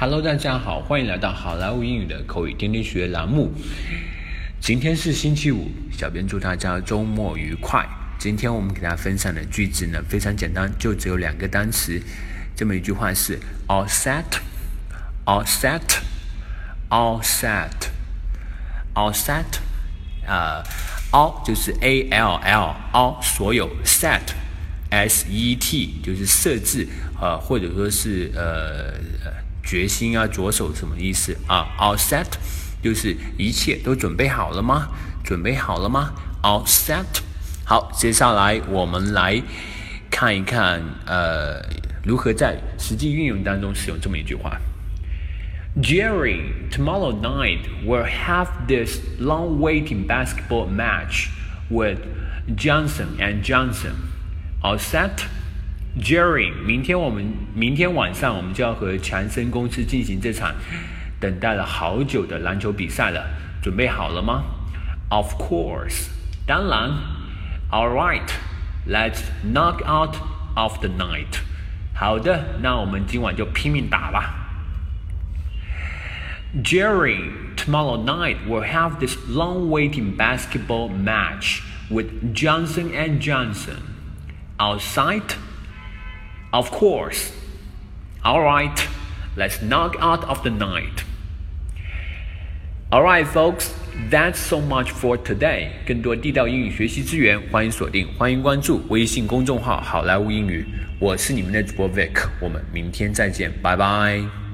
Hello，大家好，欢迎来到好莱坞英语的口语天天学栏目。今天是星期五，小编祝大家周末愉快。今天我们给大家分享的句子呢，非常简单，就只有两个单词。这么一句话是 all set，all set，all set，all set。呃，all 就是 a l l，all 所有 set s e t 就是设置，呃，或者说是呃。决心啊，着手什么意思啊？All set，就是一切都准备好了吗？准备好了吗？All set。好，接下来我们来看一看，呃，如何在实际运用当中使用这么一句话。Jerry, tomorrow night we'll have this long-waiting basketball match with Johnson and Johnson. All set. Jerry，明天我们明天晚上我们就要和强生公司进行这场等待了好久的篮球比赛了，准备好了吗？Of course，当然。All right，let's knock out of the night。好的，那我们今晚就拼命打吧。Jerry, tomorrow night we'll have this long-waiting basketball match with Johnson and Johnson. Outside. Of course. All right, let's knock out of the night. All right, folks, that's so much for today. 更多地道英语学习资源，欢迎锁定，欢迎关注微信公众号“好莱坞英语”。我是你们的主播 Vic，我们明天再见，拜拜。